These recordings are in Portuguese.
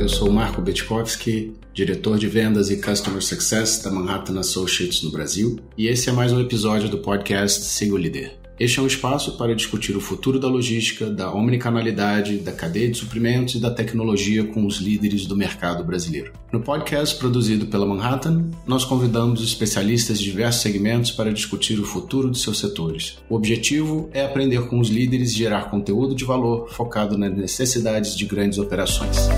Eu sou Marco Betkovski, diretor de vendas e Customer Success da Manhattan Associates no Brasil, e esse é mais um episódio do podcast Siga o Líder. Este é um espaço para discutir o futuro da logística, da omnicanalidade, da cadeia de suprimentos e da tecnologia com os líderes do mercado brasileiro. No podcast produzido pela Manhattan, nós convidamos especialistas de diversos segmentos para discutir o futuro de seus setores. O objetivo é aprender com os líderes e gerar conteúdo de valor focado nas necessidades de grandes operações.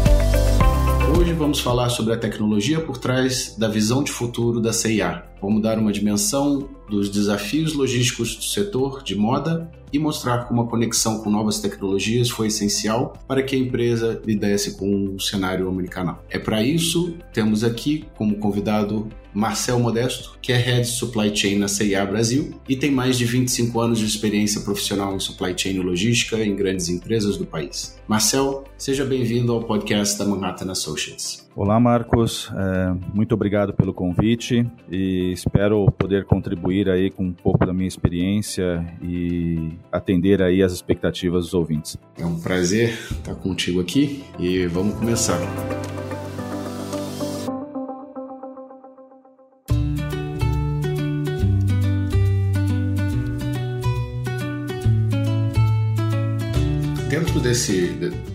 Hoje vamos falar sobre a tecnologia por trás da visão de futuro da CIA. Vamos dar uma dimensão dos desafios logísticos do setor de moda e mostrar como a conexão com novas tecnologias foi essencial para que a empresa lidasse com o cenário omnicanal. É para isso temos aqui como convidado Marcel Modesto, que é Head Supply Chain na CIA Brasil e tem mais de 25 anos de experiência profissional em supply chain e logística em grandes empresas do país. Marcel, seja bem-vindo ao podcast da Manhattan Associates. Olá, Marcos. É, muito obrigado pelo convite e espero poder contribuir aí com um pouco da minha experiência e atender aí as expectativas dos ouvintes. É um prazer estar contigo aqui e vamos começar. Dentro desse,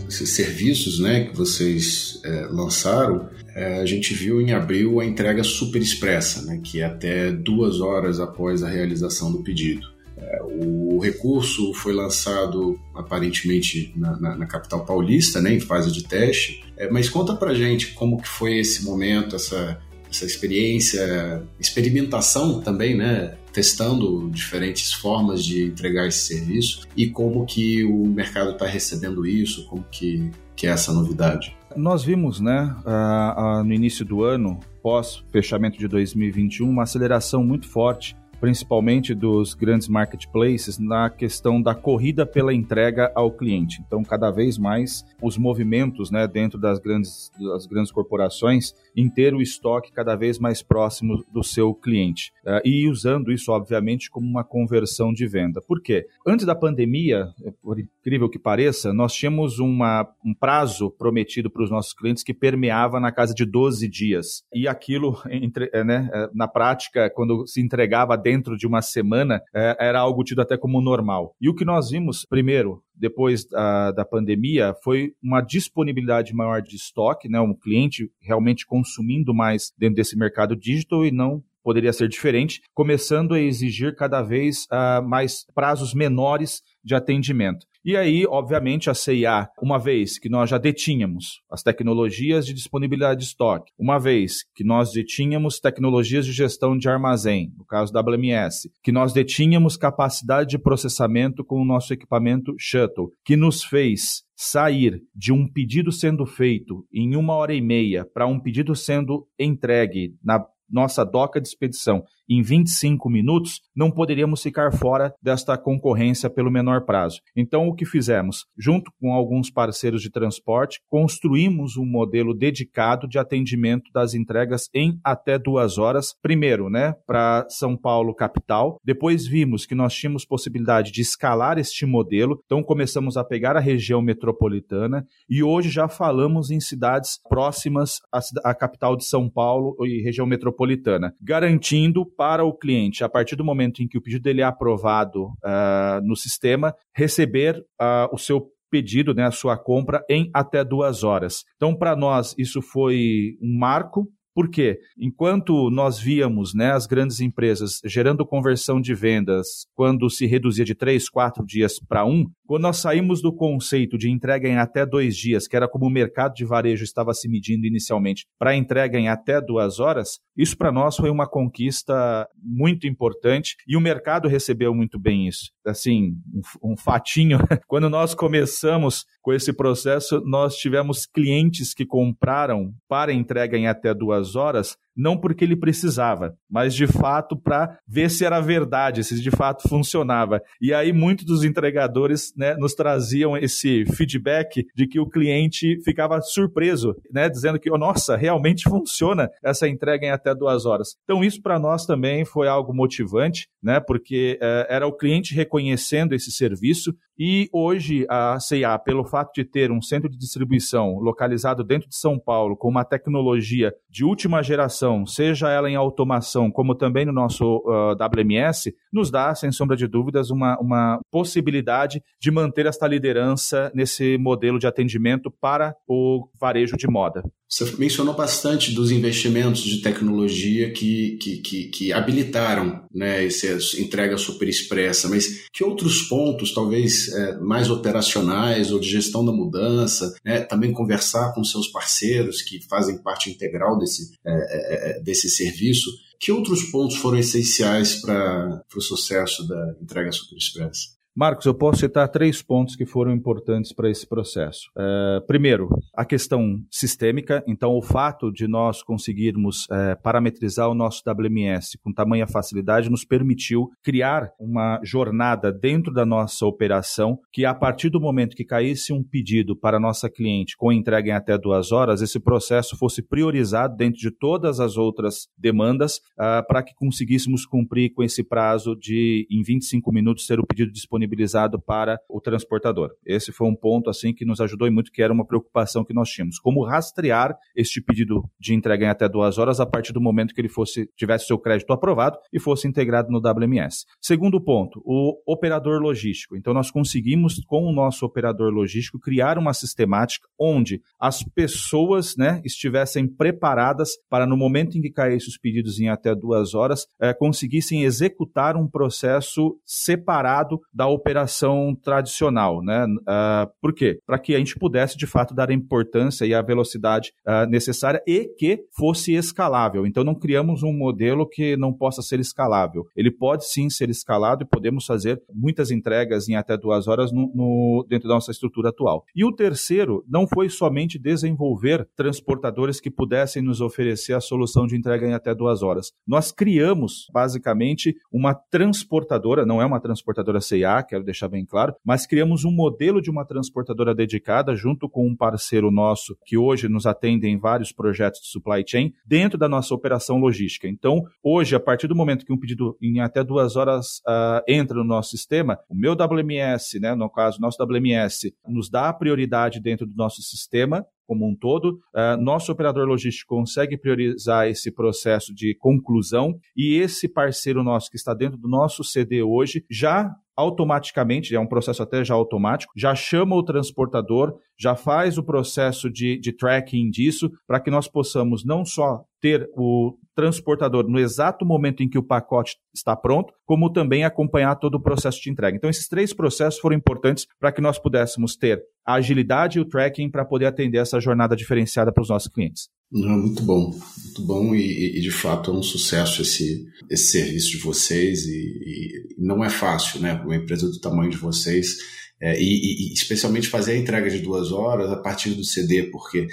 desses serviços né, que vocês é, lançaram, é, a gente viu em abril a entrega super expressa, né, que é até duas horas após a realização do pedido. É, o recurso foi lançado aparentemente na, na, na, capital paulista, né, em fase de teste. É, mas conta pra gente como que foi esse momento, essa, essa experiência, experimentação também, né, testando diferentes formas de entregar esse serviço e como que o mercado está recebendo isso, como que, que é essa novidade. Nós vimos, né, uh, uh, no início do ano, pós fechamento de 2021, uma aceleração muito forte principalmente dos grandes marketplaces, na questão da corrida pela entrega ao cliente. Então, cada vez mais os movimentos né, dentro das grandes, das grandes corporações em ter o estoque cada vez mais próximo do seu cliente. Uh, e usando isso, obviamente, como uma conversão de venda. Por quê? Antes da pandemia, por incrível que pareça, nós tínhamos uma, um prazo prometido para os nossos clientes que permeava na casa de 12 dias. E aquilo, entre, eh, né, eh, na prática, quando se entregava dentro de uma semana é, era algo tido até como normal. E o que nós vimos, primeiro, depois da, da pandemia, foi uma disponibilidade maior de estoque, né? um cliente realmente consumindo mais dentro desse mercado digital e não poderia ser diferente, começando a exigir cada vez uh, mais prazos menores de atendimento. E aí, obviamente, a CIA, uma vez que nós já detínhamos as tecnologias de disponibilidade de estoque, uma vez que nós detínhamos tecnologias de gestão de armazém, no caso da WMS, que nós detínhamos capacidade de processamento com o nosso equipamento Shuttle, que nos fez sair de um pedido sendo feito em uma hora e meia para um pedido sendo entregue na nossa doca de expedição em 25 minutos, não poderíamos ficar fora desta concorrência pelo menor prazo. Então, o que fizemos? Junto com alguns parceiros de transporte, construímos um modelo dedicado de atendimento das entregas em até duas horas. Primeiro, né, para São Paulo capital. Depois vimos que nós tínhamos possibilidade de escalar este modelo. Então, começamos a pegar a região metropolitana e hoje já falamos em cidades próximas à, à capital de São Paulo e região metropolitana, garantindo para o cliente, a partir do momento em que o pedido dele é aprovado uh, no sistema, receber uh, o seu pedido, né, a sua compra, em até duas horas. Então, para nós, isso foi um marco, por quê? Enquanto nós víamos né, as grandes empresas gerando conversão de vendas quando se reduzia de três, quatro dias para um, quando nós saímos do conceito de entrega em até dois dias, que era como o mercado de varejo estava se medindo inicialmente, para entrega em até duas horas, isso para nós foi uma conquista muito importante e o mercado recebeu muito bem isso. Assim, um, um fatinho, quando nós começamos com esse processo, nós tivemos clientes que compraram para entrega em até duas horas não porque ele precisava, mas de fato para ver se era verdade, se de fato funcionava. E aí muitos dos entregadores né, nos traziam esse feedback de que o cliente ficava surpreso, né, dizendo que, oh, nossa, realmente funciona essa entrega em até duas horas. Então isso para nós também foi algo motivante, né, porque eh, era o cliente reconhecendo esse serviço e hoje a CIA, pelo fato de ter um centro de distribuição localizado dentro de São Paulo, com uma tecnologia de última geração, seja ela em automação, como também no nosso uh, WMS, nos dá, sem sombra de dúvidas, uma, uma possibilidade de manter esta liderança nesse modelo de atendimento para o varejo de moda. Você mencionou bastante dos investimentos de tecnologia que, que, que, que habilitaram né, essa entrega super expressa, mas que outros pontos, talvez é, mais operacionais ou de gestão da mudança, né, também conversar com seus parceiros que fazem parte integral desse, é, é, desse serviço, que outros pontos foram essenciais para o sucesso da entrega super expressa? Marcos, eu posso citar três pontos que foram importantes para esse processo. Uh, primeiro, a questão sistêmica. Então, o fato de nós conseguirmos uh, parametrizar o nosso WMS com tamanha facilidade nos permitiu criar uma jornada dentro da nossa operação que, a partir do momento que caísse um pedido para a nossa cliente com entrega em até duas horas, esse processo fosse priorizado dentro de todas as outras demandas uh, para que conseguíssemos cumprir com esse prazo de, em 25 minutos, ter o pedido disponível disponibilizado para o transportador. Esse foi um ponto assim que nos ajudou muito, que era uma preocupação que nós tínhamos. Como rastrear este pedido de entrega em até duas horas a partir do momento que ele fosse tivesse seu crédito aprovado e fosse integrado no WMS. Segundo ponto, o operador logístico. Então nós conseguimos com o nosso operador logístico criar uma sistemática onde as pessoas, né, estivessem preparadas para no momento em que caíssem os pedidos em até duas horas, eh, conseguissem executar um processo separado da operação tradicional, né? Uh, por quê? Para que a gente pudesse, de fato, dar a importância e a velocidade uh, necessária e que fosse escalável. Então, não criamos um modelo que não possa ser escalável. Ele pode sim ser escalado e podemos fazer muitas entregas em até duas horas no, no, dentro da nossa estrutura atual. E o terceiro não foi somente desenvolver transportadores que pudessem nos oferecer a solução de entrega em até duas horas. Nós criamos, basicamente, uma transportadora, não é uma transportadora CIA, quero deixar bem claro, mas criamos um modelo de uma transportadora dedicada junto com um parceiro nosso que hoje nos atende em vários projetos de supply chain dentro da nossa operação logística. Então, hoje, a partir do momento que um pedido em até duas horas uh, entra no nosso sistema, o meu WMS, né, no caso, nosso WMS, nos dá a prioridade dentro do nosso sistema como um todo. Uh, nosso operador logístico consegue priorizar esse processo de conclusão e esse parceiro nosso que está dentro do nosso CD hoje já automaticamente, é um processo até já automático, já chama o transportador, já faz o processo de, de tracking disso, para que nós possamos não só ter o transportador no exato momento em que o pacote está pronto, como também acompanhar todo o processo de entrega. Então, esses três processos foram importantes para que nós pudéssemos ter a agilidade e o tracking para poder atender essa jornada diferenciada para os nossos clientes. Não, muito bom, muito bom e, e, de fato é um sucesso esse, esse serviço de vocês e, e não é fácil, né, uma empresa do tamanho de vocês é, e, e, especialmente fazer a entrega de duas horas a partir do CD, porque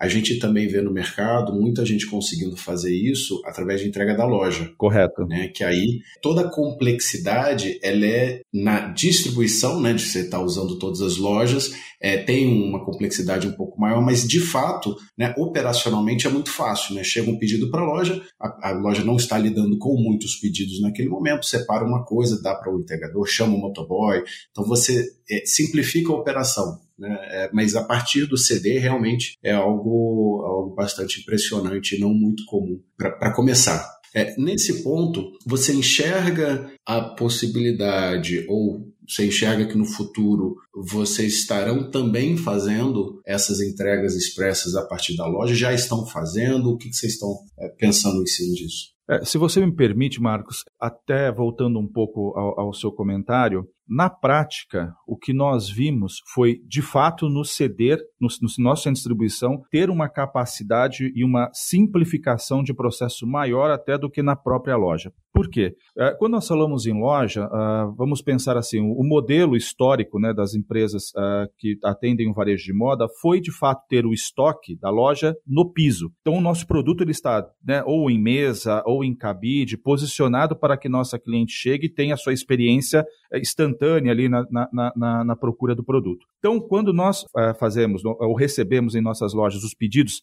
a gente também vê no mercado muita gente conseguindo fazer isso através de entrega da loja. Correto. Né? Que aí toda a complexidade ela é na distribuição, né? De você estar tá usando todas as lojas, é, tem uma complexidade um pouco maior, mas de fato, né, operacionalmente é muito fácil. Né? Chega um pedido para a loja, a loja não está lidando com muitos pedidos naquele momento, separa uma coisa, dá para o entregador, chama o motoboy. Então você é, simplifica a operação. Né? É, mas a partir do CD realmente é algo, algo bastante impressionante e não muito comum para começar. É, nesse ponto, você enxerga a possibilidade ou você enxerga que no futuro vocês estarão também fazendo essas entregas expressas a partir da loja? Já estão fazendo? O que vocês estão é, pensando em cima disso? É, se você me permite, Marcos, até voltando um pouco ao, ao seu comentário, Na prática, o que nós vimos foi, de fato, nos ceder, no, no nosso centro de distribuição, ter uma capacidade e uma simplificação de processo maior até do que na própria loja. Por quê? É, quando nós falamos em loja, uh, vamos pensar assim, o modelo histórico né, das empresas uh, que atendem o varejo de moda foi, de fato, ter o estoque da loja no piso. Então, o nosso produto ele está né, ou em mesa ou em cabide, posicionado para que nossa cliente chegue e tenha a sua experiência instantânea ali na, na, na, na procura do produto. Então, quando nós uh, fazemos ou recebemos em nossas lojas os pedidos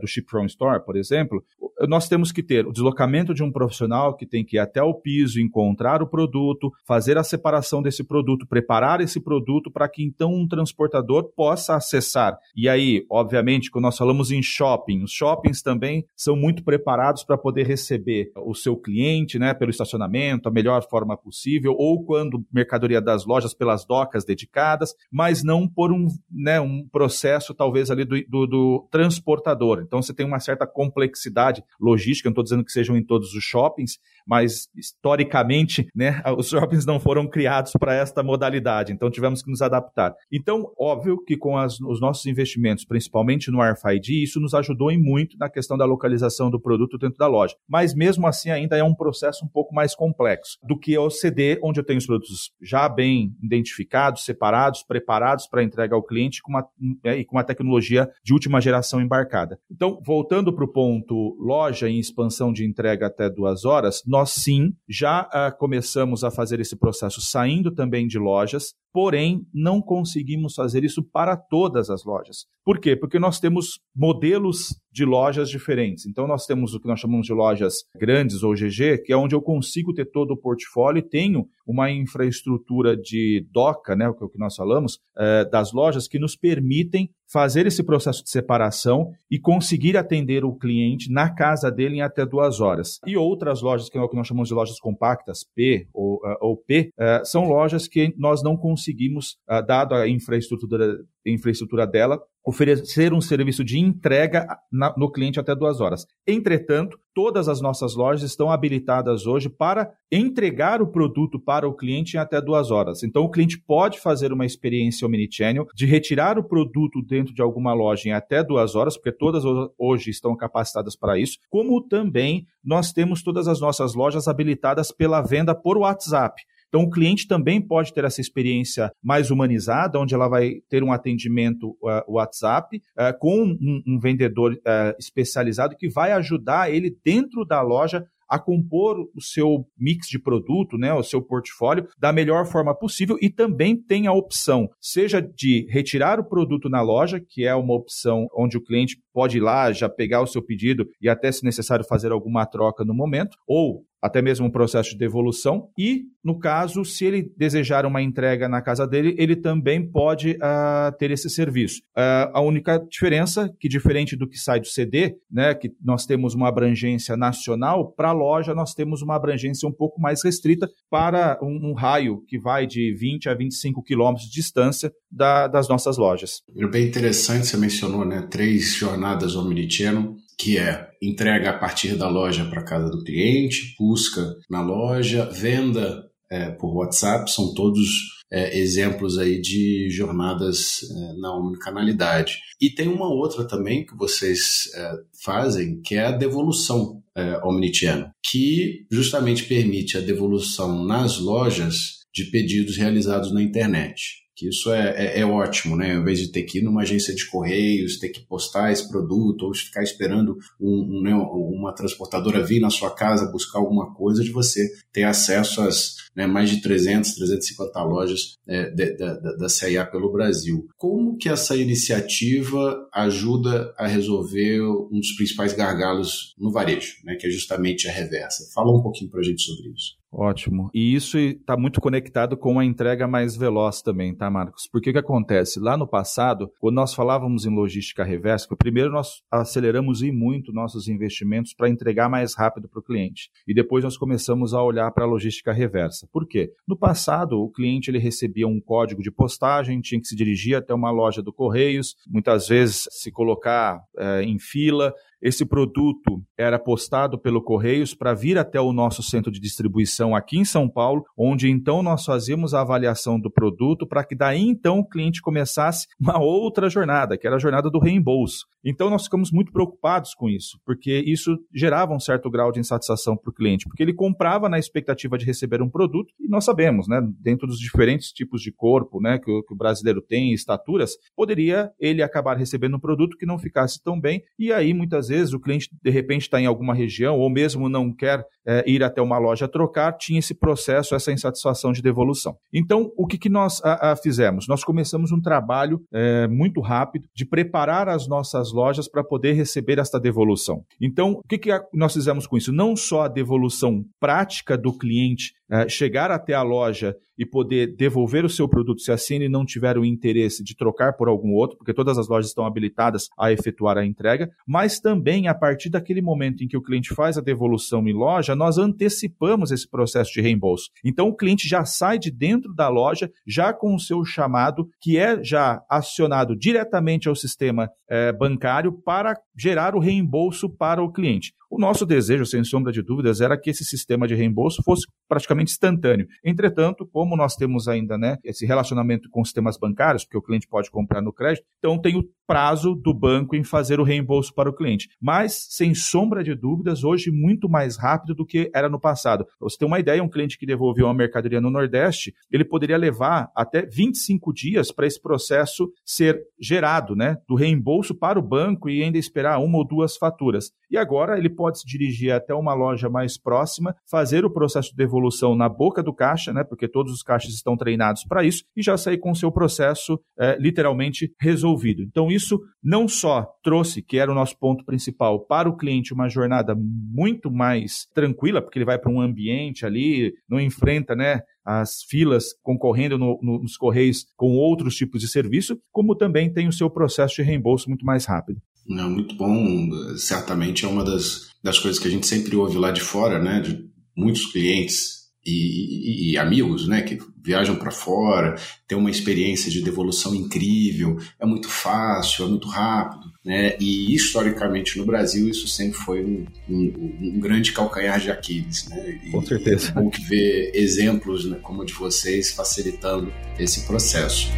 do Ship From Store, por exemplo, nós temos que ter o deslocamento de um profissional que tem que ir até o piso, encontrar o produto, fazer a separação desse produto, preparar esse produto para que então um transportador possa acessar. E aí, obviamente, quando nós falamos em shopping, os shoppings também são muito preparados para poder receber o seu cliente, né, pelo estacionamento, a melhor forma possível, ou quando mercadoria das lojas pelas docas dedicadas, mas não por um, né, um processo talvez ali do, do, do transportador. Então você tem uma certa complexidade logística, não estou dizendo que sejam em todos os shoppings, mas historicamente, né, os shoppings não foram criados para esta modalidade, então tivemos que nos adaptar. Então, óbvio que com as, os nossos investimentos, principalmente no RFID, isso nos ajudou em muito na questão da localização do produto dentro da loja. Mas mesmo assim, ainda é um processo um pouco mais complexo do que o CD, onde eu tenho os produtos já bem identificados, separados, preparados para entrega ao cliente com uma, é, e com uma tecnologia de última geração embarcada. Então, voltando para o ponto loja em expansão de entrega até duas horas, nós sim já uh, começamos a fazer esse processo saindo também de lojas, porém não conseguimos fazer isso para todas as lojas. Por quê? Porque nós temos modelos de lojas diferentes. Então nós temos o que nós chamamos de lojas grandes ou GG, que é onde eu consigo ter todo o portfólio e tenho uma infraestrutura de DOCA, né, o que nós falamos, é, das lojas que nos permitem fazer esse processo de separação e conseguir atender o cliente na casa dele em até duas horas. E outras lojas, que é o que nós chamamos de lojas compactas, P ou, uh, ou P, uh, são lojas que nós não conseguimos, uh, dado a infraestrutura, infraestrutura dela, oferecer um serviço de entrega na, no cliente até duas horas. Entretanto, todas as nossas lojas estão habilitadas hoje para entregar o produto para o cliente em até duas horas. Então, o cliente pode fazer uma experiência omnichannel de retirar o produto dentro de alguma loja em até duas horas, porque todas hoje estão capacitadas para isso, como também nós temos todas as nossas lojas habilitadas pela venda por WhatsApp. Então, o cliente também pode ter essa experiência mais humanizada, onde ela vai ter um atendimento uh, WhatsApp uh, com um, um vendedor uh, especializado que vai ajudar ele dentro da loja a compor o seu mix de produto, né, o seu portfólio da melhor forma possível e também tem a opção, seja de retirar o produto na loja, que é uma opção onde o cliente pode ir lá já pegar o seu pedido e até se necessário fazer alguma troca no momento, ou até mesmo um processo de devolução. E, no caso, se ele desejar uma entrega na casa dele, ele também pode uh, ter esse serviço. Uh, a única diferença, que diferente do que sai do CD, né, que nós temos uma abrangência nacional, para a loja nós temos uma abrangência um pouco mais restrita para um, um raio que vai de 20 a 25 quilômetros de distância da, das nossas lojas. É bem interessante, você mencionou né, três jornadas omnichannel que é entrega a partir da loja para casa do cliente, busca na loja, venda é, por WhatsApp, são todos é, exemplos aí de jornadas é, na omnicanalidade. E tem uma outra também que vocês é, fazem, que é a devolução é, omnichannel, que justamente permite a devolução nas lojas de pedidos realizados na internet que isso é, é, é, ótimo, né? Ao invés de ter que ir numa agência de correios, ter que postar esse produto, ou ficar esperando um, um, né, uma transportadora vir na sua casa buscar alguma coisa, de você ter acesso às né, mais de 300, 350 lojas é, da, CIA pelo Brasil. Como que essa iniciativa ajuda a resolver um dos principais gargalos no varejo, né, que é justamente a reversa? Fala um pouquinho para a gente sobre isso. Ótimo. E isso está muito conectado com a entrega mais veloz também, tá, Marcos? Porque o que acontece? Lá no passado, quando nós falávamos em logística reversa, primeiro nós aceleramos e muito nossos investimentos para entregar mais rápido para o cliente. E depois nós começamos a olhar para a logística reversa. Por quê? No passado, o cliente ele recebia um código de postagem, tinha que se dirigir até uma loja do Correios, muitas vezes se colocar é, em fila, esse produto era postado pelo Correios para vir até o nosso centro de distribuição aqui em São Paulo, onde então nós fazíamos a avaliação do produto para que daí então o cliente começasse uma outra jornada, que era a jornada do reembolso. Então nós ficamos muito preocupados com isso, porque isso gerava um certo grau de insatisfação para o cliente, porque ele comprava na expectativa de receber um produto e nós sabemos, né, dentro dos diferentes tipos de corpo, né, que o, que o brasileiro tem, estaturas, poderia ele acabar recebendo um produto que não ficasse tão bem e aí muitas vezes o cliente de repente está em alguma região ou mesmo não quer é, ir até uma loja trocar, tinha esse processo, essa insatisfação de devolução. Então o que, que nós a, a fizemos? Nós começamos um trabalho é, muito rápido de preparar as nossas lojas para poder receber esta devolução. Então, o que, que nós fizemos com isso? Não só a devolução prática do cliente é, chegar até a loja e poder devolver o seu produto se assim ele não tiver o interesse de trocar por algum outro, porque todas as lojas estão habilitadas a efetuar a entrega, mas também a partir daquele momento em que o cliente faz a devolução em loja, nós antecipamos esse processo de reembolso. Então o cliente já sai de dentro da loja já com o seu chamado, que é já acionado diretamente ao sistema é, bancário para gerar o reembolso para o cliente. O nosso desejo, sem sombra de dúvidas, era que esse sistema de reembolso fosse praticamente instantâneo. Entretanto, como nós temos ainda né, esse relacionamento com sistemas bancários, porque o cliente pode comprar no crédito, então tem o prazo do banco em fazer o reembolso para o cliente. Mas, sem sombra de dúvidas, hoje muito mais rápido do que era no passado. Você ter uma ideia, um cliente que devolveu uma mercadoria no Nordeste, ele poderia levar até 25 dias para esse processo ser gerado, né, do reembolso para o banco e ainda esperar uma ou duas faturas. E agora ele pode se dirigir até uma loja mais próxima, fazer o processo de devolução na boca do caixa, né, porque todos os caixas estão treinados para isso, e já sair com o seu processo é, literalmente resolvido. Então, isso não só trouxe, que era o nosso ponto principal, para o cliente uma jornada muito mais tranquila, porque ele vai para um ambiente ali, não enfrenta, né, as filas concorrendo no, no, nos correios com outros tipos de serviço, como também tem o seu processo de reembolso muito mais rápido. Não, muito bom. Certamente é uma das, das coisas que a gente sempre ouve lá de fora, né? De muitos clientes e, e, e, amigos, né, que viajam para fora, tem uma experiência de devolução incrível, é muito fácil, é muito rápido, né, e historicamente no Brasil isso sempre foi um, um, um grande calcanhar de Aquiles, né, e, Com certeza. É bom que ver exemplos né, como o de vocês facilitando esse processo.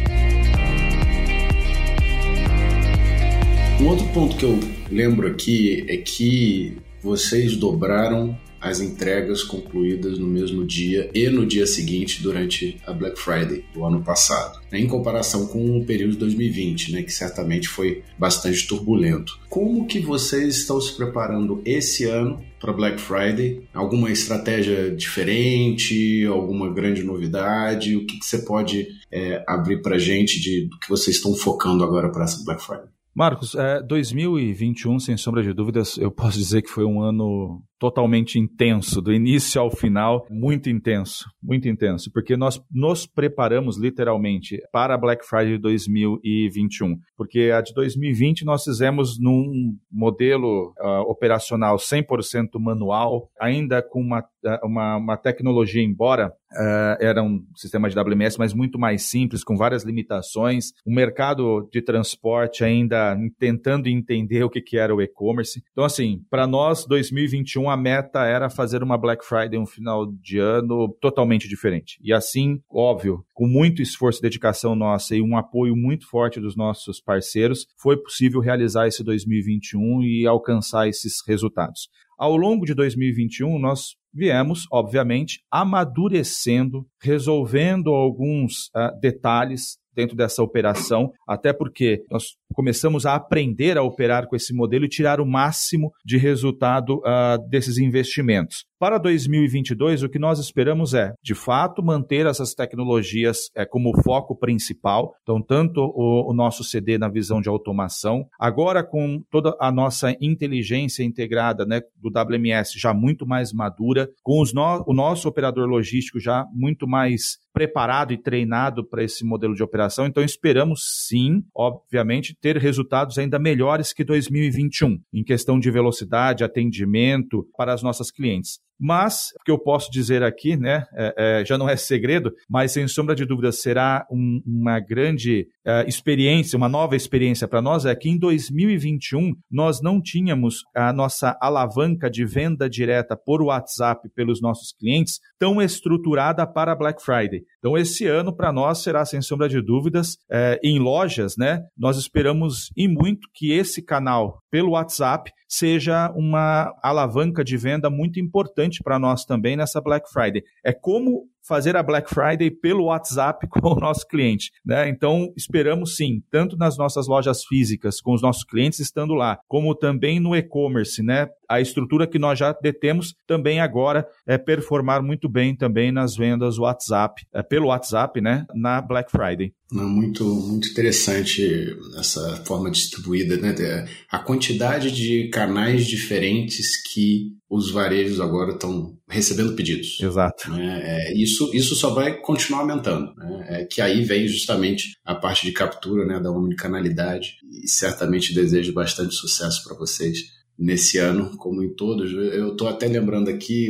Um outro ponto que eu lembro aqui é que vocês dobraram as entregas concluídas no mesmo dia e no dia seguinte durante a Black Friday do ano passado, né, em comparação com o período de 2020, né, que certamente foi bastante turbulento. Como que vocês estão se preparando esse ano para Black Friday? Alguma estratégia diferente? Alguma grande novidade? O que, que você pode é, abrir para gente de, do que vocês estão focando agora para essa Black Friday? Marcos, é, 2021, sem sombra de dúvidas, eu posso dizer que foi um ano totalmente intenso, do início ao final, muito intenso, muito intenso, porque nós nos preparamos literalmente para a Black Friday de 2021, porque a de 2020 nós fizemos num modelo uh, operacional 100% manual, ainda com uma, uma, uma tecnologia, embora Uh, era um sistema de WMS, mas muito mais simples, com várias limitações. O mercado de transporte ainda tentando entender o que, que era o e-commerce. Então, assim, para nós, 2021 a meta era fazer uma Black Friday, um final de ano totalmente diferente. E assim, óbvio, com muito esforço e dedicação nossa e um apoio muito forte dos nossos parceiros, foi possível realizar esse 2021 e alcançar esses resultados. Ao longo de 2021, nós viemos, obviamente, amadurecendo, resolvendo alguns uh, detalhes dentro dessa operação, até porque nós começamos a aprender a operar com esse modelo e tirar o máximo de resultado uh, desses investimentos. Para 2022, o que nós esperamos é, de fato, manter essas tecnologias é, como foco principal. Então, tanto o, o, nosso CD na visão de automação, agora com toda a nossa inteligência integrada né, do WMS já muito mais madura, com no, o nosso operador logístico já muito mais preparado e treinado para esse modelo de operação. Então, esperamos sim, obviamente, ter resultados ainda melhores que 2021 em questão de velocidade, atendimento para as nossas clientes. Mas o que eu posso dizer aqui, né, é, é, já não é segredo, mas sem sombra de dúvida será um, uma grande uh, experiência, uma nova experiência para nós, é que em 2021 nós não tínhamos a nossa alavanca de venda direta por WhatsApp pelos nossos clientes tão estruturada para Black Friday. Então, esse ano, para nós, será, sem sombra de dúvidas, é, em lojas, né? Nós esperamos e muito que esse canal pelo WhatsApp seja uma alavanca de venda muito importante para nós também nessa Black Friday. É como fazer a Black Friday pelo WhatsApp com o nosso cliente. Né? Então, esperamos sim, tanto nas nossas lojas físicas, com os nossos clientes estando lá, como também no e-commerce, né? A estrutura que nós já detemos também agora é performar muito bem também nas vendas WhatsApp, é, pelo WhatsApp, né? Na Black Friday. Muito, muito interessante essa forma distribuída, né? A quantidade de canais diferentes que os varejos agora estão recebendo pedidos. Exato. Né? É, isso, isso só vai continuar aumentando. Né? É, que aí vem justamente a parte de captura né, da omnicanalidade e certamente desejo bastante sucesso para vocês nesse ano, como em todos. Eu estou até lembrando aqui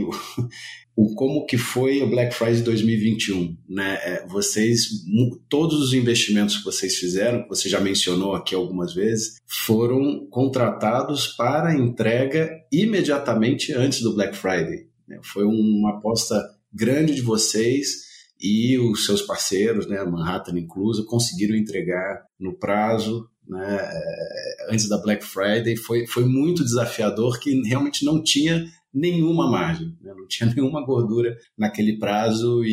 o como que foi o Black Friday 2021, né? É, vocês, todos os investimentos que vocês fizeram, que você já mencionou aqui algumas vezes, foram contratados para entrega imediatamente antes do Black Friday. Né? Foi uma aposta grande de vocês e os seus parceiros, né, Manhattan inclusa, conseguiram entregar no prazo, né, é, antes da Black Friday. Foi, foi muito desafiador, que realmente não tinha nenhuma margem, né? não tinha nenhuma gordura naquele prazo e,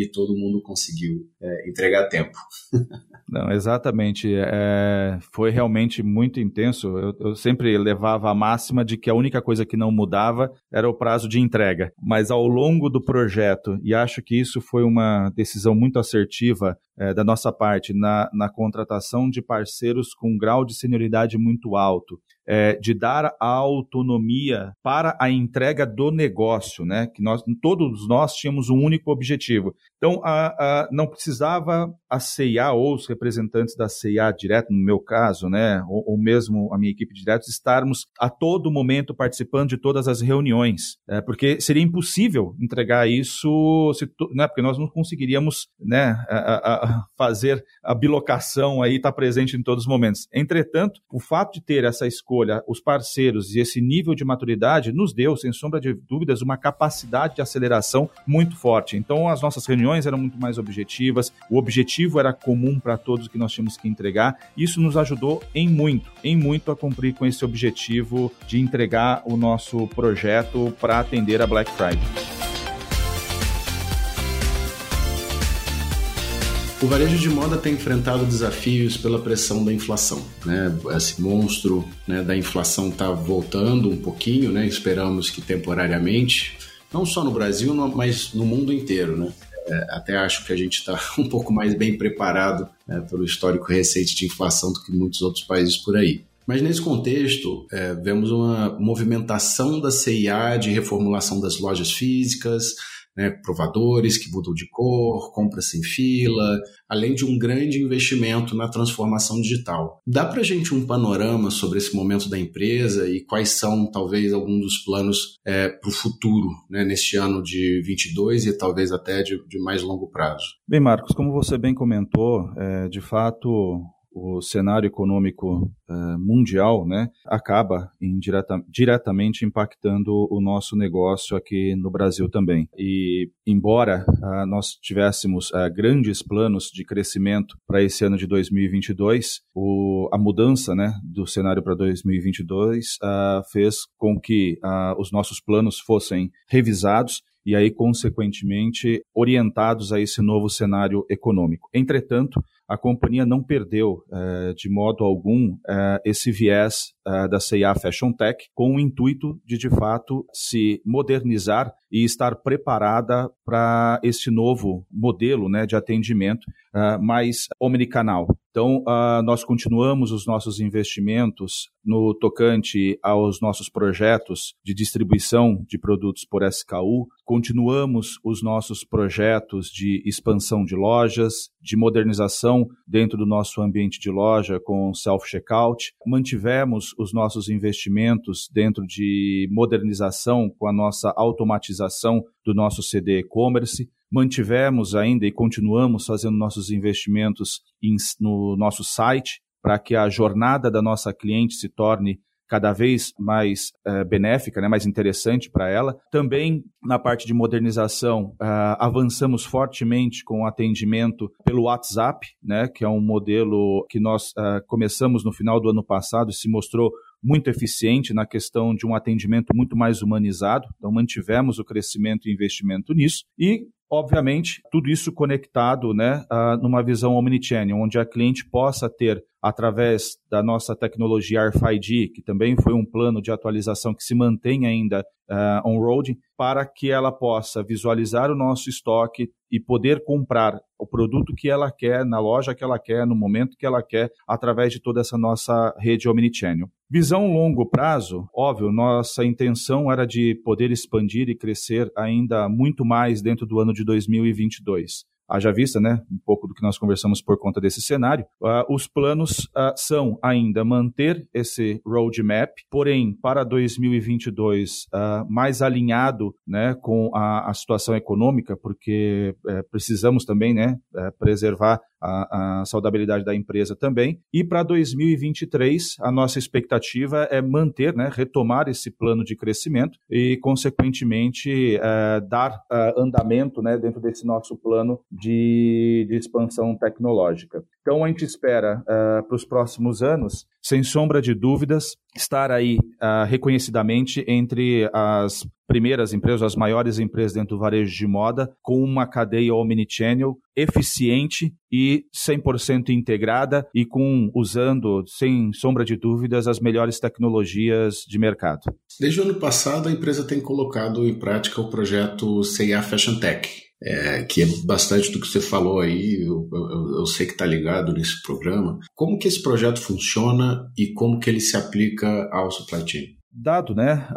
e, e todo mundo conseguiu é, entregar tempo. Não, exatamente. É, foi realmente muito intenso. Eu, eu, sempre levava a máxima de que a única coisa que não mudava era o prazo de entrega. Mas ao longo do projeto, e acho que isso foi uma decisão muito assertiva é, da nossa parte na, na contratação de parceiros com um grau de senioridade muito alto, é, de dar a autonomia para a entrega do negócio, né? Que nós, todos nós tínhamos um único objetivo. Então, a, a, não precisava a CIA ou os representantes da CIA direto, no meu caso, né? Ou, ou mesmo a minha equipe de diretos, estarmos a todo momento participando de todas as reuniões, é, porque seria impossível entregar isso, se, né? Porque nós não conseguiríamos, né? A, fazer a bilocação aí, estar tá presente em todos os momentos. Entretanto, o fato de ter essa escolha, os parceiros e esse nível de maturidade nos deu, sem sombra de dúvidas, uma capacidade de aceleração muito forte. Então, as nossas reuniões eram muito mais objetivas, o objetivo era comum para todos que nós tínhamos que entregar. Isso nos ajudou em muito, em muito a cumprir com esse objetivo de entregar o nosso projeto para atender a Black Friday. O varejo de moda tem enfrentado desafios pela pressão da inflação. Né? Esse monstro né, da inflação está voltando um pouquinho, né? esperamos que temporariamente, não só no Brasil, mas no mundo inteiro. Né? É, até acho que a gente está um pouco mais bem preparado né, pelo histórico recente de inflação do que muitos outros países por aí. Mas nesse contexto, é, vemos uma movimentação da CIA de reformulação das lojas físicas, né, provadores que mudam de cor, compra sem fila, além de um grande investimento na transformação digital. Dá para gente um panorama sobre esse momento da empresa e quais são, talvez, alguns dos planos é, para o futuro, né, neste ano de 22 e talvez até de, de mais longo prazo? Bem, Marcos, como você bem comentou, é, de fato, o cenário econômico uh, mundial né, acaba indireta, diretamente impactando o nosso negócio aqui no Brasil também. E, embora uh, nós tivéssemos uh, grandes planos de crescimento para esse ano de 2022, o, a mudança né, do cenário para 2022 fez com que os nossos planos fossem revisados e aí, consequentemente, orientados a esse novo cenário econômico. Entretanto, a companhia não perdeu eh, de modo algum eh, esse viés eh, da CIA Fashion Tech com o intuito de, de fato, se modernizar e estar preparada para esse novo modelo né, de atendimento mais omnicanal. Então, uh, nós continuamos os nossos investimentos no tocante aos nossos projetos de distribuição de produtos por SKU, continuamos os nossos projetos de expansão de lojas, de modernização dentro do nosso ambiente de loja com self-checkout. Mantivemos os nossos investimentos dentro de modernização com a nossa automatização do nosso CD e-commerce. Mantivemos ainda e continuamos fazendo nossos investimentos no nosso site para que a jornada da nossa cliente se torne cada vez mais uh, benéfica, né, mais interessante para ela. Também na parte de modernização, uh, avançamos fortemente com o atendimento pelo WhatsApp, né, que é um modelo que nós uh, começamos no final do ano passado e se mostrou muito eficiente na questão de um atendimento muito mais humanizado. Então, mantivemos o crescimento e investimento nisso. E obviamente, tudo isso conectado né, uh, numa visão omnichannel, onde a cliente possa ter através da nossa tecnologia RFID, que também foi um plano de atualização que se mantém ainda uh, on-road, para que ela possa visualizar o nosso estoque e poder comprar o produto que ela quer, na loja que ela quer, no momento que ela quer, através de toda essa nossa rede omnichannel. Visão longo prazo, óbvio, nossa intenção era de poder expandir e crescer ainda muito mais dentro do ano de 2022 haja vista, né, um pouco do que nós conversamos por conta desse cenário, uh, os planos uh, são ainda manter esse roadmap, porém, para 2022, uh, ah, mais alinhado né, com a, a situação econômica, porque eh, precisamos também né, eh, preservar a, a saudabilidade da empresa também. E para 2023, a nossa expectativa é manter, né, retomar esse plano de crescimento e, consequentemente, é, dar é, andamento né, dentro desse nosso plano de, de expansão tecnológica. Então, a gente espera uh, para os próximos anos, sem sombra de dúvidas, estar aí uh, reconhecidamente entre as primeiras empresas, as maiores empresas dentro do varejo de moda, com uma cadeia omnichannel eficiente e 100% integrada e com usando, sem sombra de dúvidas, as melhores tecnologias de mercado. Desde o ano passado, a empresa tem colocado em prática o projeto CIA Fashion Tech é, que é bastante do que você falou aí, eu, eu, eu sei que está ligado nesse programa. Como que esse projeto funciona e como que ele se aplica ao supply chain? Dado né,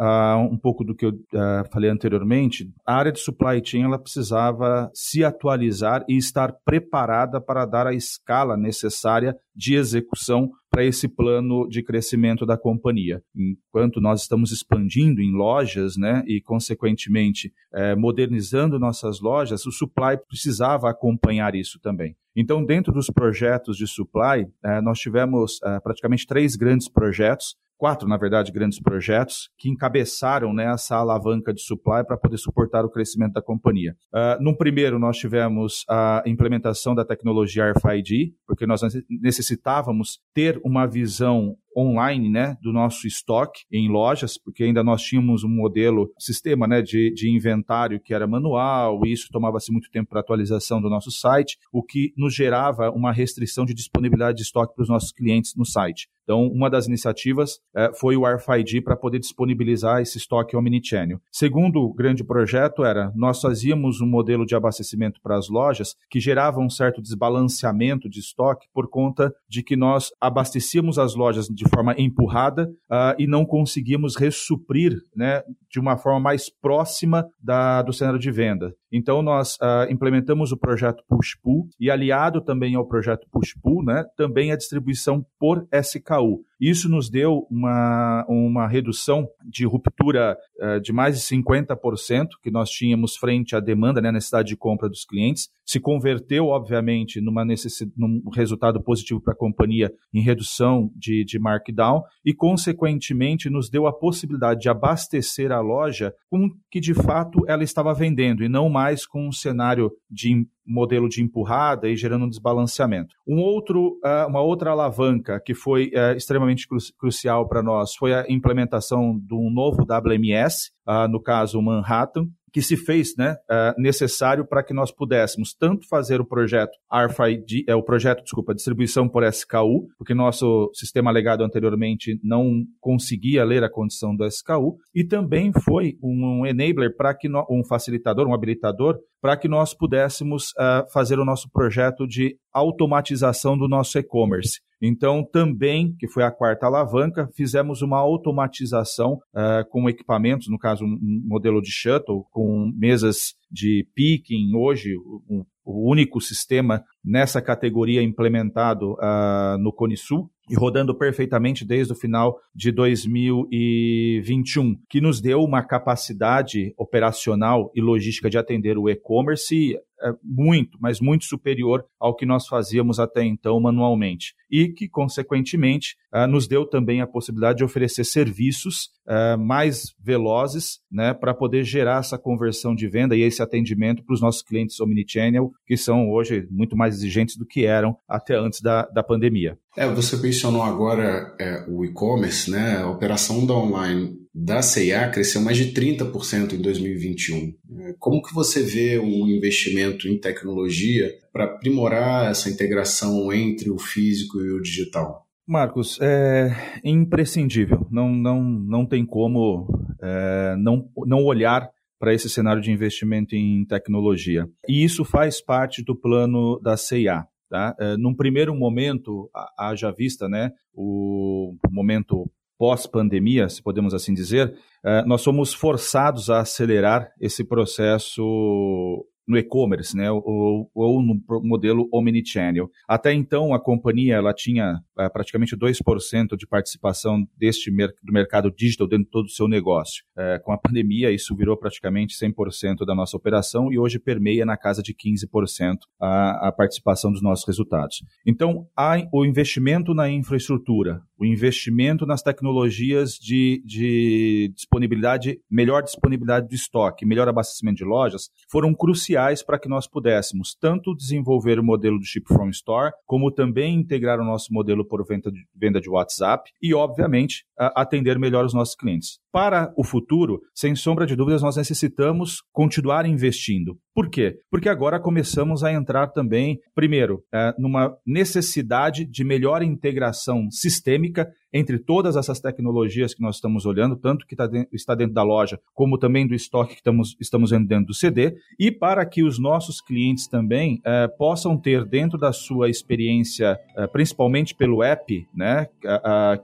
um pouco do que eu uh, falei anteriormente, a área de supply chain ela precisava se atualizar e estar preparada para dar a escala necessária de execução para esse plano de crescimento da companhia. Enquanto nós estamos expandindo em lojas, né, e consequentemente é, modernizando nossas lojas, o supply precisava acompanhar isso também. Então, dentro dos projetos de supply, é, nós tivemos praticamente três grandes projetos quatro, na verdade, grandes projetos que encabeçaram né, essa alavanca de supply para poder suportar o crescimento da companhia. Uh, no primeiro, nós tivemos a implementação da tecnologia RFID, porque nós necessitávamos ter uma visão online né, do nosso estoque em lojas, porque ainda nós tínhamos um modelo, sistema né, de, de inventário que era manual, e isso tomava-se muito tempo para atualização do nosso site, o que nos gerava uma restrição de disponibilidade de estoque para os nossos clientes no site. Então, uma das iniciativas é, foi o RFID para poder disponibilizar esse estoque omnichannel. Segundo grande projeto era, nós fazíamos um modelo de abastecimento para as lojas que gerava um certo desbalanceamento de estoque por conta de que nós abastecíamos as lojas de forma empurrada uh, e não conseguimos ressuprir né, de uma forma mais próxima da, do cenário de venda. Então, nós uh, implementamos o projeto Push-Pull e, aliado também ao projeto Push-Pull, né, também a distribuição por SKU. Isso nos deu uma, uma redução de ruptura uh, de mais de 50% que nós tínhamos frente à demanda, né, necessidade de compra dos clientes. Se converteu, obviamente, numa necessidade, num resultado positivo para a companhia em redução de, de markdown e, consequentemente, nos deu a possibilidade de abastecer a loja com que, de fato, ela estava vendendo e não mais mais com um cenário de modelo de empurrada e gerando um desbalanceamento. Um outro, uh, uma outra alavanca que foi uh, extremamente cru crucial para nós foi a implementação de um novo WMS, ah, no caso Manhattan, que se fez né, uh, necessário para que nós pudéssemos tanto fazer o projeto RFID, é, o projeto, desculpa, distribuição por SKU, porque nosso sistema legado anteriormente não conseguia ler a condição do SKU, e também foi um, enabler para que no, um facilitador, um habilitador, para que nós pudéssemos uh, fazer o nosso projeto de automatização do nosso e-commerce. Então, também, que foi a quarta alavanca, fizemos uma automatização uh, com equipamentos, no caso, um modelo de shuttle, com mesas de picking, hoje, um, o único sistema nessa categoria implementado uh, no Cone Sul e rodando perfeitamente desde o final de 2021, que nos deu uma capacidade operacional e logística de atender o e-commerce é, muito, mas muito superior ao que nós fazíamos até então manualmente. E que, consequentemente, uh, nos deu também a possibilidade de oferecer serviços uh, mais velozes né, para poder gerar essa conversão de venda e esse atendimento para os nossos clientes omnichannel, que são hoje muito mais exigentes do que eram até antes da, da pandemia. É, você mencionou agora é, o e-commerce, né? A operação da online da CIA cresceu mais de 30% em 2021. É, como que você vê um investimento em tecnologia para aprimorar essa integração entre o físico e o digital? Marcos, é imprescindível. Não, não, não tem como é, não, não olhar para esse cenário de investimento em tecnologia. E isso faz parte do plano da CIA. Tá? É, num primeiro momento, haja vista né, o momento pós-pandemia, se podemos assim dizer, é, nós somos forçados a acelerar esse processo no e-commerce, né, ou, ou, no modelo omnichannel. Até então, a companhia ela tinha é, praticamente 2% de participação deste mer do mercado digital dentro de todo o seu negócio. É, com a pandemia, isso virou praticamente 100% da nossa operação e hoje permeia na casa de 15% a, a participação dos nossos resultados. Então, há o investimento na infraestrutura, o investimento nas tecnologias de, de disponibilidade, melhor disponibilidade do estoque, melhor abastecimento de lojas, foram cruciais para que nós pudéssemos tanto desenvolver o modelo do Ship from Store, como também integrar o nosso modelo por venda de, venda de WhatsApp e, obviamente, atender melhor os nossos clientes. Para o futuro, sem sombra de dúvidas, nós necessitamos continuar investindo. Por quê? Porque agora começamos a entrar também, primeiro, é, numa necessidade de melhor integração sistêmica entre todas essas tecnologias que nós estamos olhando, tanto que tá está dentro da loja, como também do estoque que estamos, estamos vendo dentro do CD, e para que os nossos clientes também é, possam ter dentro da sua experiência, é, principalmente pelo app, né,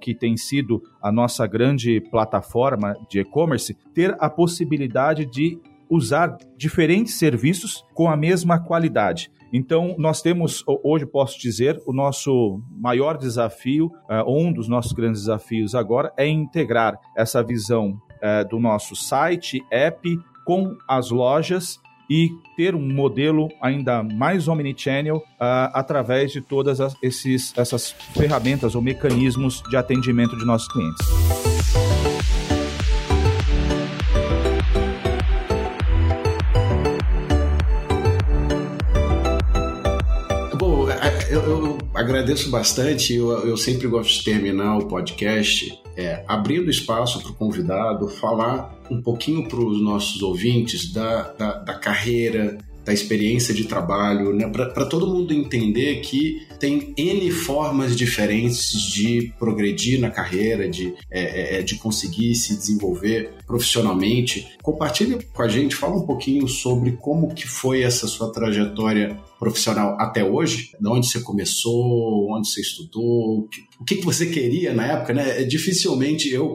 que tem sido a nossa grande plataforma de e-commerce, ter a possibilidade de usar diferentes serviços com a mesma qualidade. Então, nós temos, hoje posso dizer, o nosso maior desafio, eh, um dos nossos grandes desafios agora, é integrar essa visão eh, do nosso site, app, com as lojas e ter um modelo ainda mais omnichannel uh, através de todas as, esses, essas ferramentas ou mecanismos de atendimento de nossos clientes. Agradeço bastante. Eu, eu sempre gosto de terminar o podcast é, abrindo espaço para o convidado falar um pouquinho para os nossos ouvintes da, da, da carreira, da experiência de trabalho, né? para todo mundo entender que tem N formas diferentes de progredir na carreira, de, é, é, é, de conseguir se desenvolver profissionalmente. Compartilhe com a gente, fala um pouquinho sobre como que foi essa sua trajetória profissional até hoje, de onde você começou, onde você estudou, o que, que você queria na época, né? É, dificilmente eu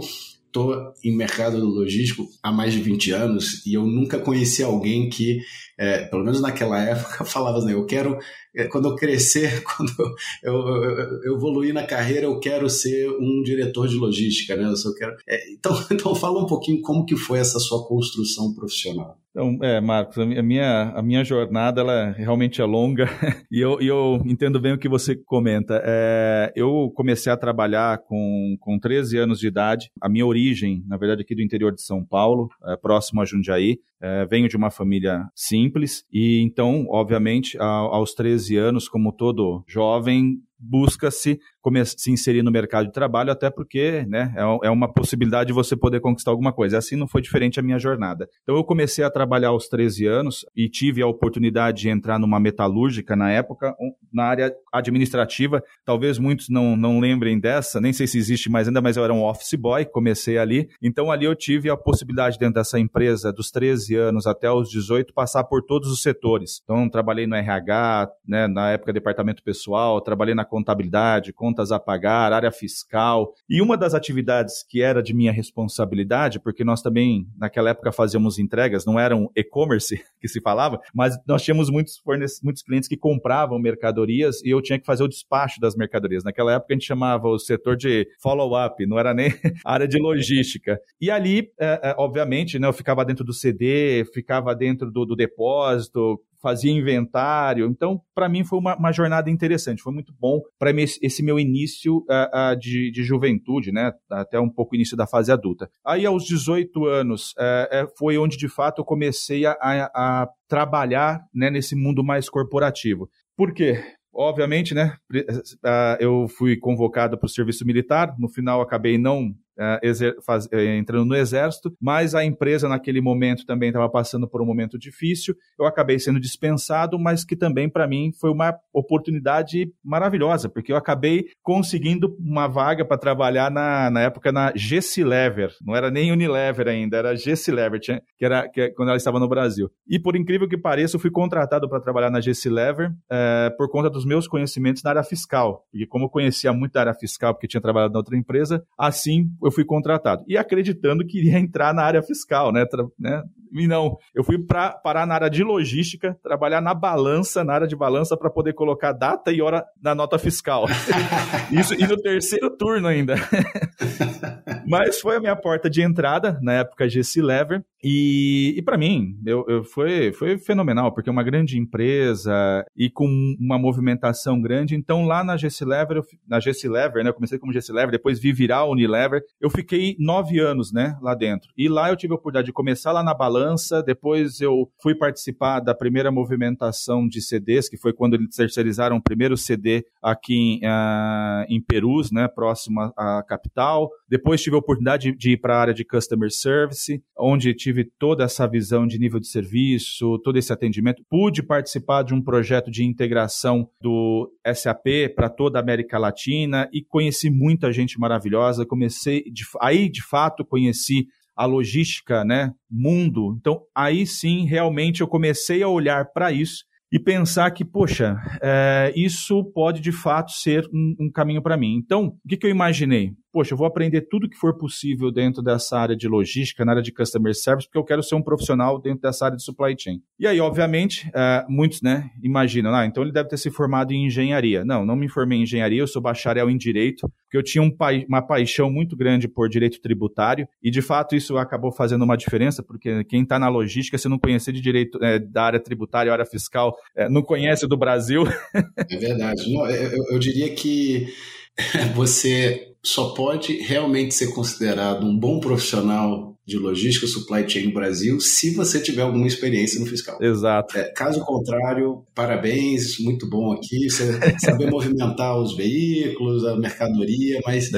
estou em mercado logístico há mais de 20 anos e eu nunca conheci alguém que, é, pelo menos naquela época, falava assim, eu quero, é, quando eu crescer, quando eu, eu, eu, evoluir na carreira, eu quero ser um diretor de logística, né? Eu quero... É, então, então fala um pouquinho como que foi essa sua construção profissional. Então, é, Marcos, a minha, a minha jornada ela realmente é longa e eu, eu entendo bem o que você comenta. É, eu comecei a trabalhar com, com 13 anos de idade. A minha origem, na verdade, aqui do interior de São Paulo, é, próximo a Jundiaí. É, venho de uma família simples e então, obviamente, aos 13 anos, como todo jovem, busca-se se inserir no mercado de trabalho, até porque né, é, é uma possibilidade de você poder conquistar alguma coisa. Assim não foi diferente a minha jornada. Então eu comecei a trabalhar aos 13 anos e tive a oportunidade de entrar numa metalúrgica na época, na área administrativa. Talvez muitos não, não lembrem dessa, nem sei se existe mais ainda, mas eu era um office boy, comecei ali. Então ali eu tive a possibilidade dentro dessa empresa, dos 13 anos até os 18, passar por todos os setores. Então trabalhei no RH, né, na época departamento pessoal, trabalhei na contabilidade, contas a pagar, área fiscal. E uma das atividades que era de minha responsabilidade, porque nós também, naquela época, fazíamos entregas, não eram e-commerce que se falava, mas nós tínhamos muitos, muitos clientes que compravam mercadorias e eu tinha que fazer o despacho das mercadorias. Naquela época a gente chamava o setor de follow-up, não era nem área de logística. E ali, é, é, obviamente, né, eu ficava dentro do CD, ficava dentro do, do depósito, fazia inventário. Então, para mim, foi uma, uma, jornada interessante. Foi muito bom para esse meu início uh, uh, de, de, juventude, né? Até um pouco início da fase adulta. Aí, aos 18 anos, uh, foi onde, de fato, eu comecei a, a, trabalhar né, nesse mundo mais corporativo. Por quê? Obviamente, né? Eu fui convocado para o serviço militar. No final, acabei não faz, uh, entrando no exército, mas a empresa naquele momento também estava passando por um momento difícil. Eu acabei sendo dispensado, mas que também para mim foi uma oportunidade maravilhosa, porque eu acabei conseguindo uma vaga para trabalhar na, na época na GC Lever, não era nem Unilever ainda, era GC Lever, que era que, quando ela estava no Brasil. E por incrível que pareça, eu fui contratado para trabalhar na GC Lever por conta dos meus conhecimentos na área fiscal, porque como eu conhecia muito a área fiscal, porque tinha trabalhado na outra empresa, assim eu fui contratado. E acreditando que iria entrar na área fiscal, né? né? E não, eu fui para parar na área de logística, trabalhar na balança, na área de balança, para poder colocar data e hora na nota fiscal. Isso e no terceiro turno ainda. Mas foi a minha porta de entrada, na época GC Lever. E, e para mim, eu, eu, foi, foi fenomenal, porque é uma grande empresa e com uma movimentação grande. Então, lá na GC Lever, eu, na GC Lever, né, eu comecei como GC Lever, depois vi virar Unilever. Eu fiquei nove anos né, lá dentro. E lá eu tive a oportunidade de começar lá na balança, depois eu fui participar da primeira movimentação de CDs, que foi quando eles terceirizaram o primeiro CD aqui em, uh, em Perus, né, próximo à capital. Depois tive a oportunidade de, ir para a área de Customer Service, onde tive toda essa visão de nível de serviço, todo esse atendimento. Pude participar de um projeto de integração do SAP para toda a América Latina e conheci muita gente maravilhosa. Comecei, de, aí de fato conheci a logística, né, mundo. Então aí sim realmente eu comecei a olhar para isso e pensar que, poxa, é, isso pode de fato ser um, um caminho para mim. Então, o que, que eu imaginei? poxa, eu vou aprender tudo que for possível dentro dessa área de logística, na área de customer service, porque eu quero ser um profissional dentro dessa área de supply chain. E aí, obviamente, uh, muitos, né, imaginam, ah, então ele deve ter se formado em engenharia. Não, não me formei em engenharia, eu sou bacharel em direito, porque eu tinha um uma paixão muito grande por direito tributário, e de fato isso acabou fazendo uma diferença, porque quem está na logística, se não conhecer de direito é, da área tributária, área fiscal, é, não conhece do Brasil. É verdade. Não, eu, eu diria que você só pode realmente ser considerado um bom profissional de logística supply chain no Brasil se você tiver alguma experiência no fiscal. Exato. É, caso contrário, parabéns, muito bom aqui, você saber movimentar os veículos, a mercadoria, mas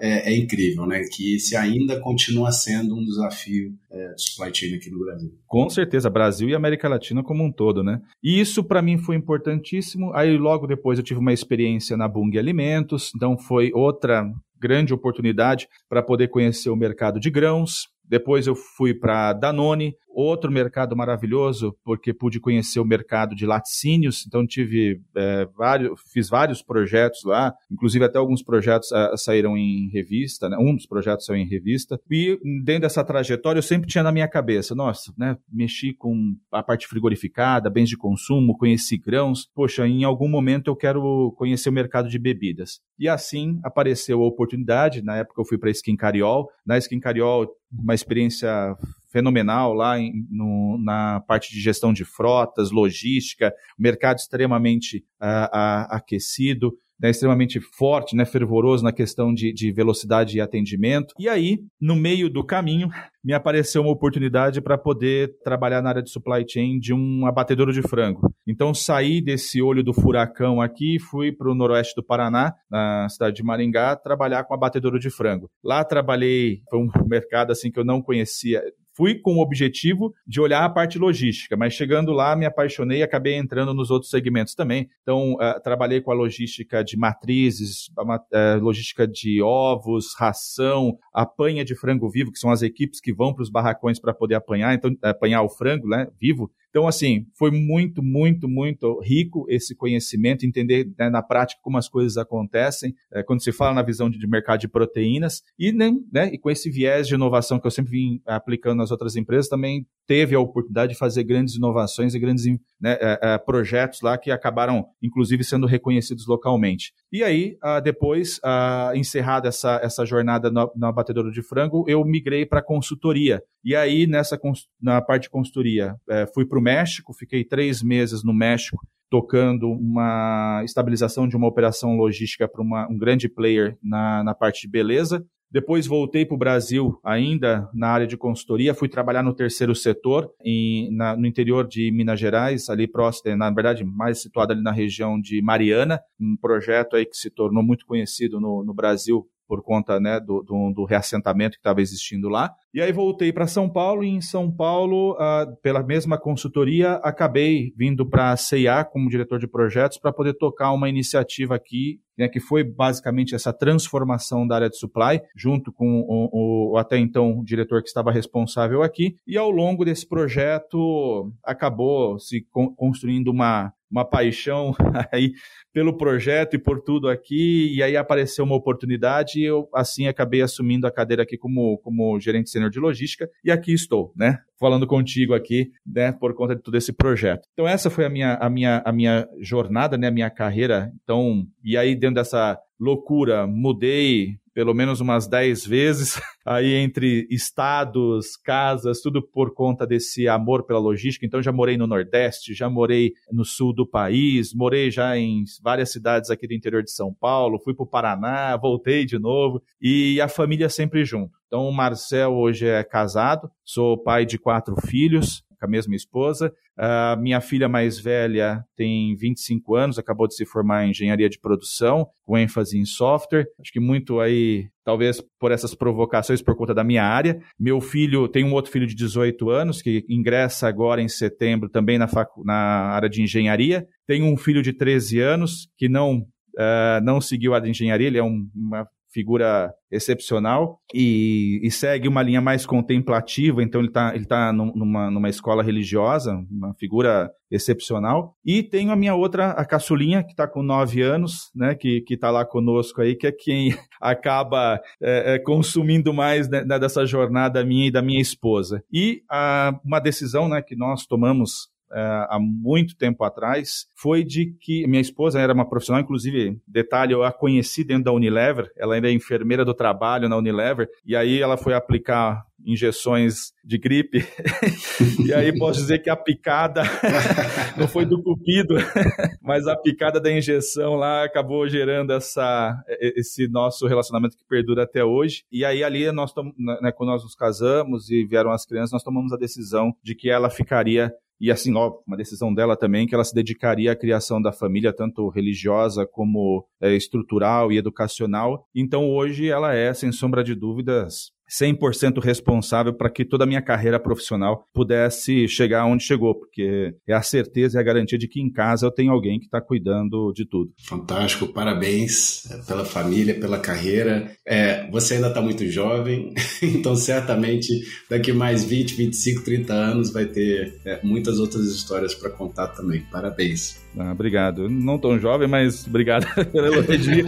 é, é, incrível, né? Que se ainda continua sendo um desafio é, de supply chain aqui no Brasil. Com certeza, Brasil e América Latina como um todo, né? E isso para mim foi importantíssimo. Aí logo depois eu tive uma experiência na Bung Alimentos, então foi outra grande oportunidade para poder conhecer o mercado de grãos. Depois eu fui para Danone, Outro mercado maravilhoso, porque pude conhecer o mercado de laticínios, então tive é, vários, fiz vários projetos lá, inclusive até alguns projetos a, saíram em revista, né? um dos projetos saiu em revista, e dentro dessa trajetória eu sempre tinha na minha cabeça, nossa, né, mexi com a parte frigorificada, bens de consumo, conheci grãos, poxa, em algum momento eu quero conhecer o mercado de bebidas. E assim apareceu a oportunidade, na época eu fui para Skin Cariol, na Skin Cariol uma experiência fenomenal lá em, no, na parte de gestão de frotas, logística, mercado extremamente uh, uh, aquecido. Né, extremamente forte, né, fervoroso na questão de, de, velocidade e atendimento. E aí, no meio do caminho, me apareceu uma oportunidade para poder trabalhar na área de supply chain de um abatedouro de frango. Então, saí desse olho do furacão aqui, fui para o noroeste do Paraná, na cidade de Maringá, trabalhar com abatedouro de frango. Lá trabalhei, foi um mercado assim que eu não conhecia, fui com o objetivo de olhar a parte logística, mas chegando lá me apaixonei e acabei entrando nos outros segmentos também. Então, uh, trabalhei com a logística de matrizes, a, uh, logística de ovos, ração, apanha de frango vivo, que são as equipes que vão para os barracões para poder apanhar, então apanhar o frango, né, vivo. Então, assim, foi muito, muito, muito rico esse conhecimento, entender né, na prática como as coisas acontecem, é, quando se fala na visão de, de mercado de proteínas, e, né, né, e com esse viés de inovação que eu sempre vim aplicando nas outras empresas, também teve a oportunidade de fazer grandes inovações e grandes né, é, é, projetos lá que acabaram, inclusive, sendo reconhecidos localmente. E aí, uh, depois, uh, encerrada essa, essa jornada na, na batedora de frango, eu migrei para consultoria. E aí, nessa na parte de consultoria, é, fui para o México, fiquei três meses no México, tocando uma estabilização de uma operação logística para um grande player na, na parte de beleza. Depois voltei para o Brasil, ainda na área de consultoria, fui trabalhar no terceiro setor, em, na, no interior de Minas Gerais, ali próximo, na verdade, mais situado ali na região de Mariana, um projeto aí que se tornou muito conhecido no, no Brasil por conta né, do, do, do reassentamento que estava existindo lá. E aí voltei para São Paulo e em São Paulo, uh, pela mesma consultoria, acabei vindo para a CIA como diretor de projetos para poder tocar uma iniciativa aqui, né, que foi basicamente essa transformação da área de supply, junto com o, o, até então diretor que estava responsável aqui. E ao longo desse projeto acabou se construindo uma, uma paixão aí pelo projeto e por tudo aqui, e aí apareceu uma oportunidade e eu, assim, acabei assumindo a cadeira aqui como, como gerente sênior de logística, e aqui estou, né, falando contigo aqui, né, por conta de todo esse projeto. Então essa foi a minha, a minha, a minha jornada, né, a minha carreira, então, e aí dentro dessa loucura, mudei pelo menos umas 10 vezes, aí entre estados, casas, tudo por conta desse amor pela logística. Então já morei no Nordeste, já morei no sul do país, morei já em várias cidades aqui do interior de São Paulo, fui para o Paraná, voltei de novo e a família sempre junto. Então o Marcel hoje é casado, sou pai de quatro filhos, com a mesma esposa. A minha filha mais velha tem 25 anos, acabou de se formar em engenharia de produção, com ênfase em software. Acho que muito aí, talvez por essas provocações por conta da minha área. Meu filho tem um outro filho de 18 anos que ingressa agora em setembro também na, facu na área de engenharia. Tem um filho de 13 anos que não Uh, não seguiu a de engenharia, ele é um, uma figura excepcional e, e, segue uma linha mais contemplativa, então ele está ele tá numa, numa escola religiosa, uma figura excepcional. E tenho a minha outra, a caçulinha, que está com nove anos, né, que está lá conosco aí, que é quem acaba é, é, consumindo mais né, dessa jornada minha e da minha esposa. E a, uma decisão né, que nós tomamos há muito tempo atrás foi de que minha esposa era uma profissional, inclusive, detalhe, eu a conheci dentro da Unilever, ela ainda é enfermeira do trabalho na Unilever, e aí ela foi aplicar injeções de gripe. e aí posso dizer que a picada não foi do cupido, mas a picada da injeção lá acabou gerando essa, esse nosso relacionamento que perdura até hoje. E aí ali nós né, quando nós nos casamos e vieram as crianças, nós tomamos a decisão de que ela ficaria e assim, ó, uma decisão dela também que ela se dedicaria à criação da família, tanto religiosa como é, estrutural e educacional. Então hoje ela é, sem sombra de dúvidas, 100% responsável para que toda a minha carreira profissional pudesse chegar onde chegou, porque é a certeza e a garantia de que em casa eu tenho alguém que está cuidando de tudo. Fantástico, parabéns pela família, pela carreira. É, você ainda está muito jovem, então certamente daqui mais 20, 25, 30 anos vai ter é, muitas outras histórias para contar também. Parabéns. Ah, obrigado. Não tão jovem, mas obrigado pelo elogio.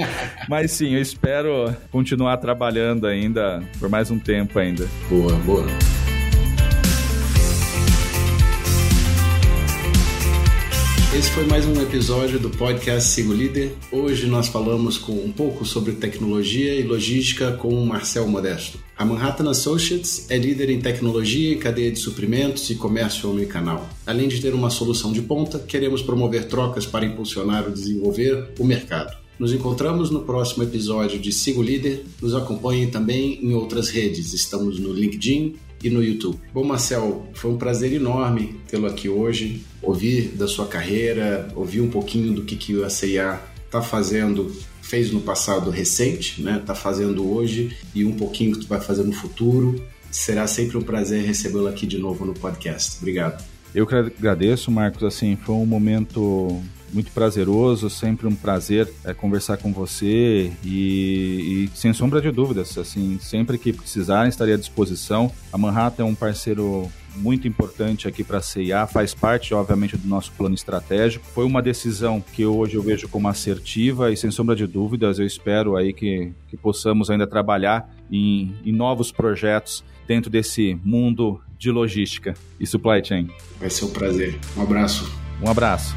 mas sim, eu espero continuar trabalhando ainda por mais um tempo ainda. Boa, boa. Esse foi mais um episódio do podcast Sigo Líder. Hoje nós falamos com um pouco sobre tecnologia e logística com o Marcel Modesto. A Manhattan Associates é líder em tecnologia e cadeia de suprimentos e comércio omnicanal. Além de ter uma solução de ponta, queremos promover trocas para impulsionar ou desenvolver o mercado. Nos encontramos no próximo episódio de Sigo Líder. Nos acompanhem também em outras redes. Estamos no LinkedIn, e no YouTube. Bom, Marcel, foi um prazer enorme tê-lo aqui hoje, ouvir da sua carreira, ouvir um pouquinho do que, que a CIA está fazendo, fez no passado recente, né? Está fazendo hoje e um pouquinho que tu vai fazer no futuro. Será sempre um prazer recebê-lo aqui de novo no podcast. Obrigado. Eu que agradeço, Marcos. Assim, foi um momento muito prazeroso, sempre um prazer é, conversar com você e, e, sem sombra de dúvidas, assim, sempre que precisarem estarei à disposição. A Manhattan é um parceiro muito importante aqui para a CIA, faz parte, obviamente, do nosso plano estratégico. Foi uma decisão que hoje eu vejo como assertiva e, sem sombra de dúvidas, eu espero aí que, que possamos ainda trabalhar em, em novos projetos dentro desse mundo de logística e supply chain. Vai ser um prazer. Um abraço. Um abraço.